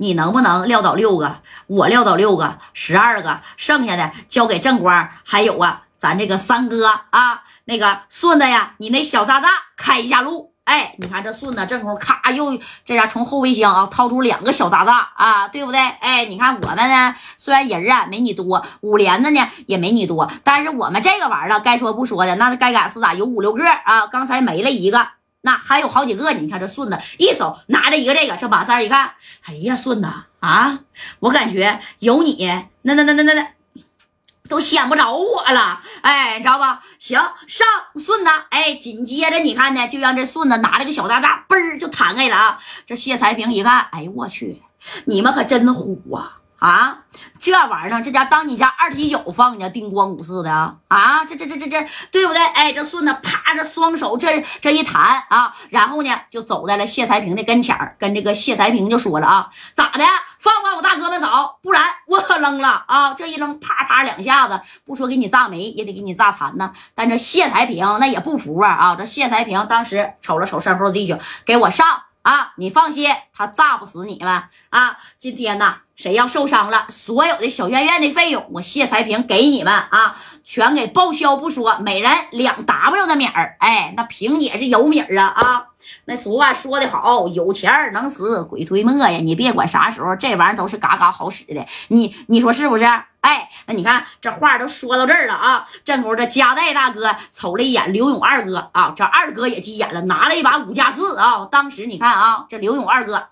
你能不能撂倒六个？我撂倒六个，十二个，剩下的交给正光，还有啊，咱这个三哥啊，那个顺子呀，你那小渣渣开一下路。哎，你看这顺子正空咔又这家从后备箱啊掏出两个小渣渣啊，对不对？哎，你看我们呢，虽然人啊没你多，五连的呢也没你多，但是我们这个玩意儿该说不说的，那该咋是咋，有五六个啊，刚才没了一个，那还有好几个。你看这顺子一手拿着一个这个，这把三一看，哎呀，顺子啊，我感觉有你，那那那那那那。都显不着我了，哎，你知道吧？行，上顺子，哎，紧接着你看呢，就让这顺子拿着个小大大，嘣儿就弹开了啊！这谢才平一看，哎呦我去，你们可真虎啊！啊，这玩意儿，这家当你家二踢脚放呢，叮咣五四的啊！啊，这这这这这，对不对？哎，这顺子啪，这双手这这一弹啊，然后呢，就走在了谢才平的跟前，跟这个谢才平就说了啊，咋的？放完我大哥们走？不然我可扔了啊！这一扔，啪啪两下子，不说给你炸没，也得给你炸残呐。但这谢才平那也不服啊！啊，这谢才平当时瞅了瞅身后的弟兄，给我上啊！你放心，他炸不死你们啊！今天呢？谁要受伤了，所有的小院院的费用，我谢才平给你们啊，全给报销不说，每人两 W 的米儿。哎，那萍姐是有米儿啊啊！那俗话说的好，有钱能使鬼推磨呀！你别管啥时候，这玩意儿都是嘎嘎好使的。你你说是不是？哎，那你看这话都说到这儿了啊！正好这加代大哥瞅了一眼刘勇二哥啊，这二哥也急眼了，拿了一把五加四啊。当时你看啊，这刘勇二哥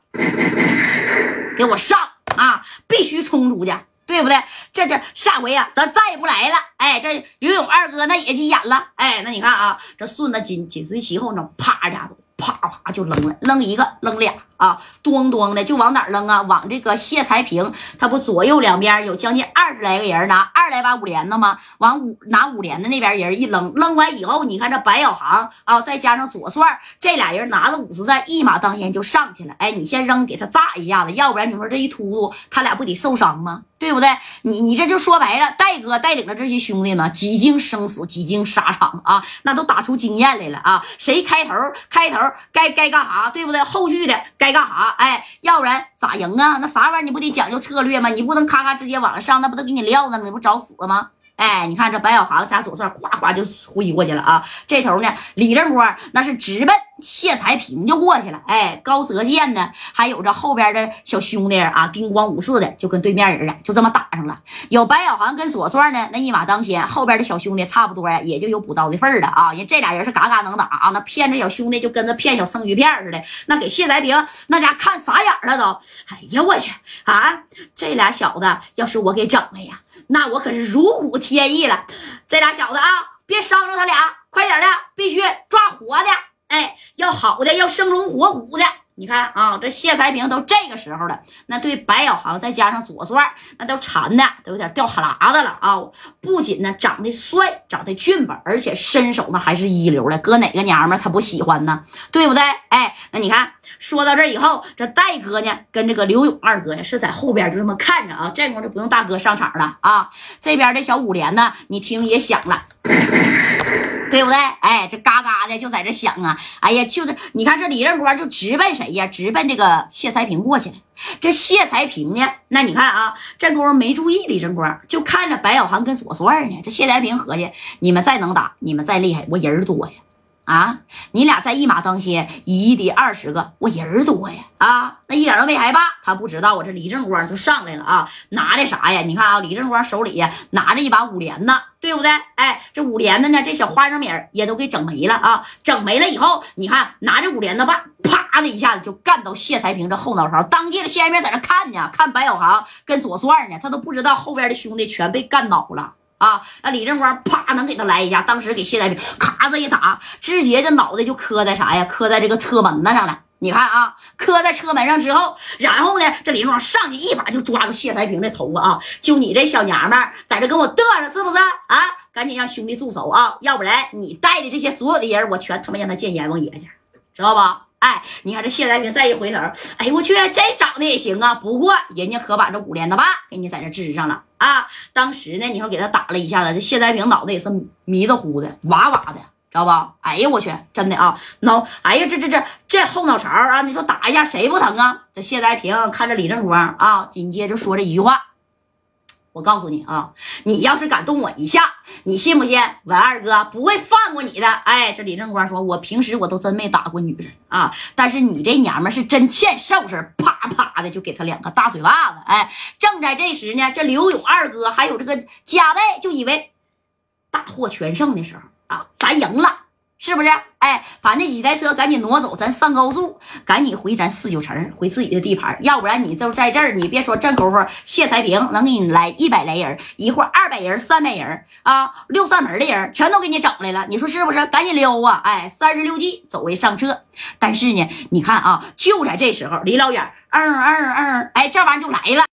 给我上。啊，必须冲出去，对不对？这这下回呀，咱再也不来了。哎，这刘勇二哥那也急眼了。哎，那你看啊，这顺子紧紧随其后，那啪家伙。啪啪就扔了，扔一个，扔俩。啊，咣咣的就往哪扔啊？往这个谢才平，他不左右两边有将近二十来个人拿二来把五连的吗？往五拿五连的那边人一扔，扔完以后，你看这白小航啊，再加上左帅这俩人拿着五十弹，一马当先就上去了。哎，你先扔给他炸一下子，要不然你说这一突突，他俩不得受伤吗？对不对？你你这就说白了，戴哥带领着这些兄弟们几经生死，几经沙场啊，那都打出经验来了啊！谁开头开头该该干啥，对不对？后续的该该干啥？哎，要不然咋赢啊？那啥玩意儿你不得讲究策略吗？你不能咔咔直接往上上，那不都给你撂那吗？你不找死吗？哎，你看这白小航加左帅，哗哗就挥过去了啊！这头呢，李正波那是直奔谢才平就过去了。哎，高泽健呢，还有这后边的小兄弟啊，叮咣五四的就跟对面人啊，就这么打上了。有白小航跟左帅呢，那一马当先，后边的小兄弟差不多呀，也就有补刀的份儿了啊！人这俩人是嘎嘎能打啊，那骗着小兄弟就跟着骗小生鱼片似的。那给谢才平那家看傻眼了都。哎呀，我去啊！这俩小子要是我给整了呀！那我可是如虎添翼了，这俩小子啊，别伤着他俩，快点的，必须抓活的，哎，要好的，要生龙活虎的。你看啊，这谢才平都这个时候了，那对白小航再加上左帅，那都馋的都有点掉哈喇子了啊！不仅呢长得帅，长得俊吧，而且身手呢还是一流的，搁哪个娘们他不喜欢呢？对不对？哎，那你看。说到这以后，这戴哥呢跟这个刘勇二哥呀是在后边就这么看着啊，这功夫就不用大哥上场了啊。这边的小五连呢，你听也响了，对不对？哎，这嘎嘎的就在这响啊。哎呀，就是你看这李正光就直奔谁呀？直奔这个谢才平过去了。这谢才平呢，那你看啊，这功夫没注意李正光，就看着白小航跟左帅呢。这谢才平合计，你们再能打，你们再厉害，我人多呀。啊，你俩在一马当先，一敌二十个，我人多呀！啊，那一点都没害怕。他不知道我这李正光就上来了啊，拿的啥呀？你看啊，李正光手里拿着一把五连呢，对不对？哎，这五连的呢，这小花生米也都给整没了啊！整没了以后，你看拿着五连的棒，啪的一下子就干到谢才平这后脑勺。当地的谢才平在那看呢，看白小航跟左帅呢，他都不知道后边的兄弟全被干倒了。啊，那李正光啪能给他来一下，当时给谢才平咔子一打，直接这脑袋就磕在啥呀？磕在这个车门子上了。你看啊，磕在车门上之后，然后呢，这李正光上去一把就抓住谢才平的头发啊！就你这小娘们在这跟我嘚瑟是不是啊？赶紧让兄弟住手啊！要不然你带的这些所有的人，我全他妈让他见阎王爷去，知道吧？哎，你看这谢才平再一回头，哎呦我去，这长得也行啊！不过人家可把这五连的把给你在这支上了啊！当时呢，你说给他打了一下子，这谢才平脑袋也是迷的糊的，哇哇的知道吧？哎呀，我去，真的啊，脑，哎呀，这这这这后脑勺啊，你说打一下谁不疼啊？这谢才平看着李正光啊，紧接着说这一句话。我告诉你啊，你要是敢动我一下，你信不信文二哥不会放过你的？哎，这李正光说，我平时我都真没打过女人啊，但是你这娘们是真欠收拾，啪啪的就给他两个大嘴巴子。哎，正在这时呢，这刘勇二哥还有这个贾卫就以为大获全胜的时候啊，咱赢了。是不是？哎，把那几台车赶紧挪走，咱上高速，赶紧回咱四九城，回自己的地盘。要不然你就在这儿，你别说正功夫，谢才平能给你来一百来人，一会儿二百人、三百人啊，六扇门的人全都给你整来了。你说是不是？赶紧溜啊！哎，三十六计，走为上策。但是呢，你看啊，就在这时候，离老远，嗯嗯嗯，哎，这玩意儿就来了。